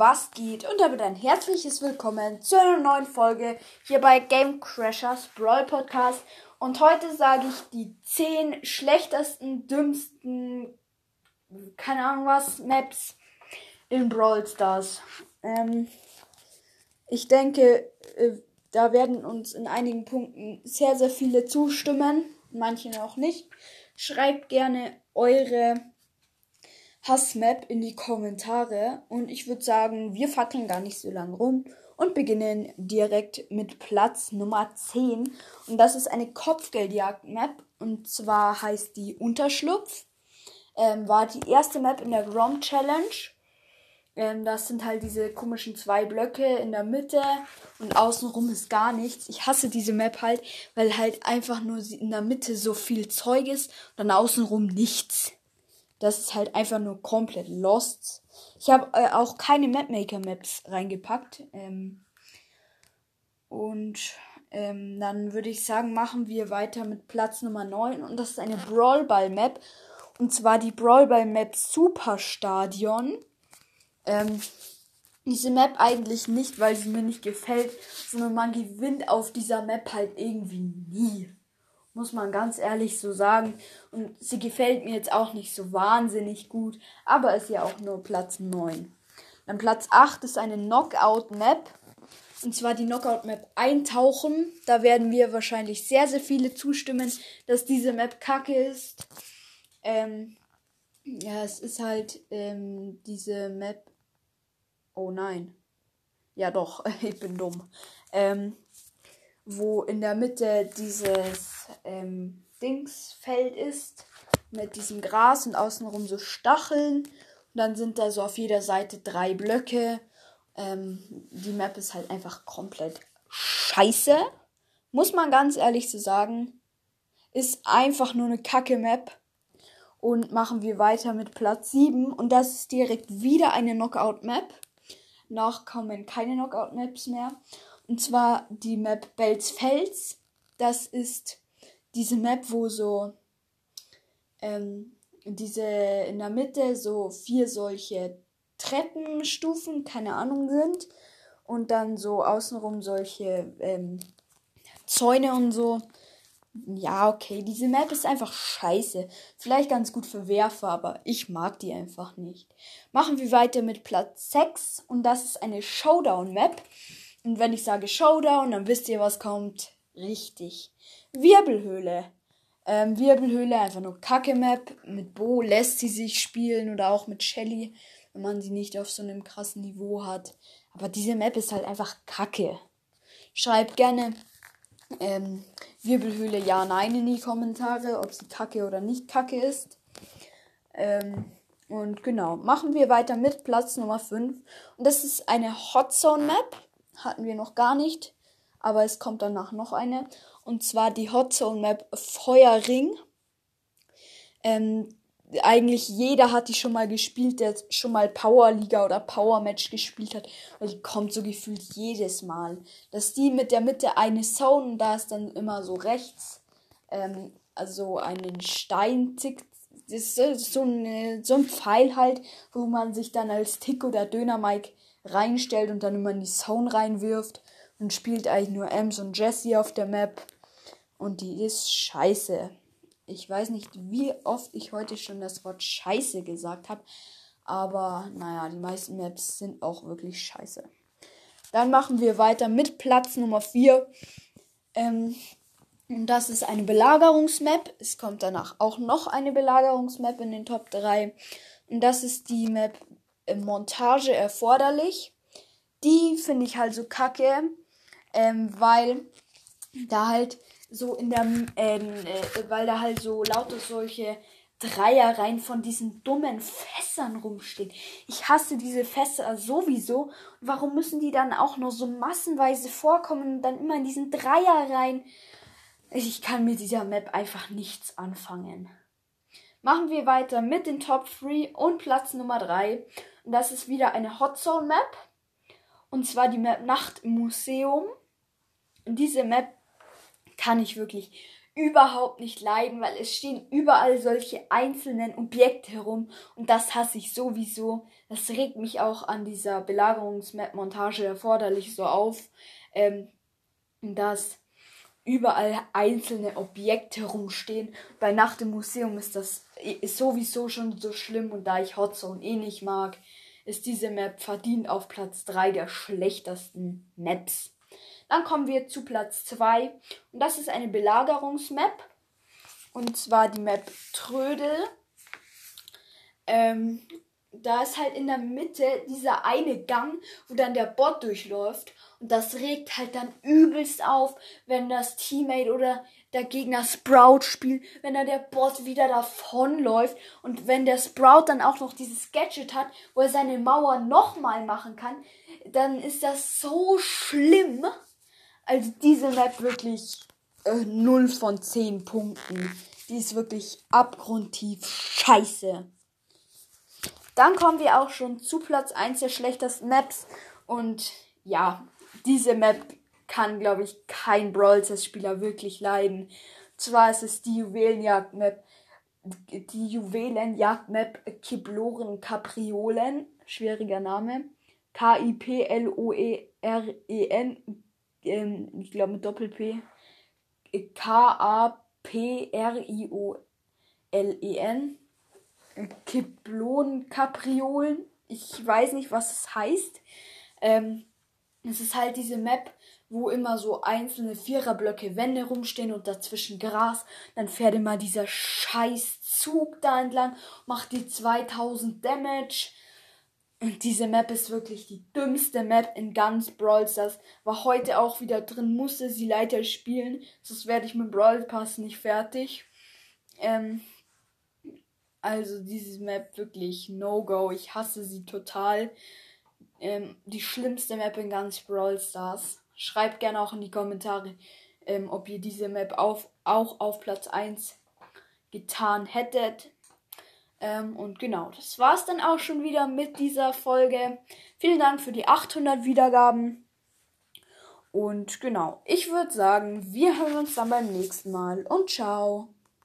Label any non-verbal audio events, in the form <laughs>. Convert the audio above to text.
was geht? Und damit ein herzliches Willkommen zu einer neuen Folge hier bei Game Crashers Brawl Podcast. Und heute sage ich die 10 schlechtesten, dümmsten, keine Ahnung was, Maps in Brawl Stars. Ähm, ich denke, äh, da werden uns in einigen Punkten sehr, sehr viele zustimmen, manche auch nicht. Schreibt gerne eure Hassmap in die Kommentare. Und ich würde sagen, wir fackeln gar nicht so lange rum und beginnen direkt mit Platz Nummer 10. Und das ist eine Kopfgeldjagd-Map. Und zwar heißt die Unterschlupf. Ähm, war die erste Map in der Grom Challenge. Ähm, das sind halt diese komischen zwei Blöcke in der Mitte und außenrum ist gar nichts. Ich hasse diese Map halt, weil halt einfach nur in der Mitte so viel Zeug ist und dann außenrum nichts. Das ist halt einfach nur komplett lost. Ich habe äh, auch keine Mapmaker-Maps reingepackt. Ähm, und ähm, dann würde ich sagen, machen wir weiter mit Platz Nummer 9. Und das ist eine Brawlball-Map. Und zwar die Brawlball-Map Superstadion. Ähm, diese Map eigentlich nicht, weil sie mir nicht gefällt, sondern man gewinnt auf dieser Map halt irgendwie nie. Muss man ganz ehrlich so sagen. Und sie gefällt mir jetzt auch nicht so wahnsinnig gut. Aber ist ja auch nur Platz 9. Dann Platz 8 ist eine Knockout-Map. Und zwar die Knockout-Map eintauchen. Da werden wir wahrscheinlich sehr, sehr viele zustimmen, dass diese Map kacke ist. Ähm, ja, es ist halt ähm, diese Map. Oh nein. Ja doch, <laughs> ich bin dumm. Ähm, wo in der Mitte dieses ähm, Dingsfeld ist mit diesem Gras und außenrum so Stacheln. Und dann sind da so auf jeder Seite drei Blöcke. Ähm, die Map ist halt einfach komplett scheiße. Muss man ganz ehrlich so sagen. Ist einfach nur eine kacke Map. Und machen wir weiter mit Platz 7. Und das ist direkt wieder eine Knockout-Map. Noch kommen keine Knockout-Maps mehr. Und zwar die Map Belzfels. Das ist diese Map, wo so ähm, diese in der Mitte so vier solche Treppenstufen, keine Ahnung, sind. Und dann so außenrum solche ähm, Zäune und so. Ja, okay, diese Map ist einfach scheiße. Vielleicht ganz gut für Werfer, aber ich mag die einfach nicht. Machen wir weiter mit Platz 6 und das ist eine Showdown-Map. Und wenn ich sage Showdown, dann wisst ihr, was kommt. Richtig. Wirbelhöhle. Ähm, Wirbelhöhle, einfach nur Kacke-Map. Mit Bo lässt sie sich spielen oder auch mit Shelly, wenn man sie nicht auf so einem krassen Niveau hat. Aber diese Map ist halt einfach Kacke. Schreibt gerne ähm, Wirbelhöhle ja, nein in die Kommentare, ob sie Kacke oder nicht Kacke ist. Ähm, und genau, machen wir weiter mit Platz Nummer 5. Und das ist eine Hotzone Map hatten wir noch gar nicht. Aber es kommt danach noch eine. Und zwar die Hot Zone Map Feuerring. Ähm, eigentlich jeder hat die schon mal gespielt, der schon mal Power Liga oder Power Match gespielt hat. Weil die kommt so gefühlt jedes Mal. Dass die mit der Mitte eine Zone und da ist dann immer so rechts, ähm, also einen Stein tickt. Das ist so, eine, so ein Pfeil halt, wo man sich dann als Tick oder Döner Mike reinstellt und dann immer in die Zone reinwirft und spielt eigentlich nur Ems und Jesse auf der Map. Und die ist scheiße. Ich weiß nicht, wie oft ich heute schon das Wort scheiße gesagt habe. Aber naja, die meisten Maps sind auch wirklich scheiße. Dann machen wir weiter mit Platz Nummer 4. Ähm, und das ist eine Belagerungsmap. Es kommt danach auch noch eine Belagerungsmap in den Top 3. Und das ist die Map Montage erforderlich. Die finde ich halt so kacke, ähm, weil da halt so in der, ähm, äh, weil da halt so lauter solche Dreierreihen von diesen dummen Fässern rumstehen. Ich hasse diese Fässer sowieso. Warum müssen die dann auch noch so massenweise vorkommen und dann immer in diesen Dreierreihen? Ich kann mit dieser Map einfach nichts anfangen. Machen wir weiter mit den Top 3 und Platz Nummer 3. Und das ist wieder eine Hot Zone Map. Und zwar die Map Nacht im Museum. Und diese Map kann ich wirklich überhaupt nicht leiden, weil es stehen überall solche einzelnen Objekte herum und das hasse ich sowieso. Das regt mich auch an dieser Belagerungsmap-Montage erforderlich so auf, ähm, dass überall einzelne Objekte herumstehen. Bei Nacht im Museum ist das ist sowieso schon so schlimm und da ich Hotzone eh nicht mag, ist diese Map verdient auf Platz 3 der schlechtesten Maps. Dann kommen wir zu Platz 2 und das ist eine Belagerungsmap und zwar die Map Trödel. Ähm, da ist halt in der Mitte dieser eine Gang, wo dann der Bot durchläuft. Und das regt halt dann übelst auf, wenn das Teammate oder der Gegner Sprout spielt, wenn da der Bot wieder davonläuft und wenn der Sprout dann auch noch dieses Gadget hat, wo er seine Mauer nochmal machen kann, dann ist das so schlimm. Also diese Map wirklich äh, 0 von 10 Punkten. Die ist wirklich abgrundtief scheiße. Dann kommen wir auch schon zu Platz 1 der schlechtesten Maps. Und ja, diese Map kann, glaube ich, kein Brawl Spieler wirklich leiden. Zwar ist es die Juwelenjagd-Map, die Juwelenjagd-Map Kibloren Kapriolen, schwieriger Name. K-I-P-L-O-E-R-E-N, ähm, ich glaube mit Doppel-P. K-A-P-R-I-O-L-E-N. Kiblon-Kapriolen. Ich weiß nicht, was es heißt. Ähm, es ist halt diese Map, wo immer so einzelne Viererblöcke Wände rumstehen und dazwischen Gras. Dann fährt immer dieser scheiß Zug da entlang, macht die 2000 Damage. Und diese Map ist wirklich die dümmste Map in ganz Brawl Stars. War heute auch wieder drin, musste sie leider spielen. Sonst werde ich mit Brawl Pass nicht fertig. Ähm, also diese Map wirklich No-Go. Ich hasse sie total. Ähm, die schlimmste Map in ganz Brawl Stars. Schreibt gerne auch in die Kommentare, ähm, ob ihr diese Map auf, auch auf Platz 1 getan hättet. Ähm, und genau, das war's dann auch schon wieder mit dieser Folge. Vielen Dank für die 800 Wiedergaben. Und genau, ich würde sagen, wir hören uns dann beim nächsten Mal und ciao.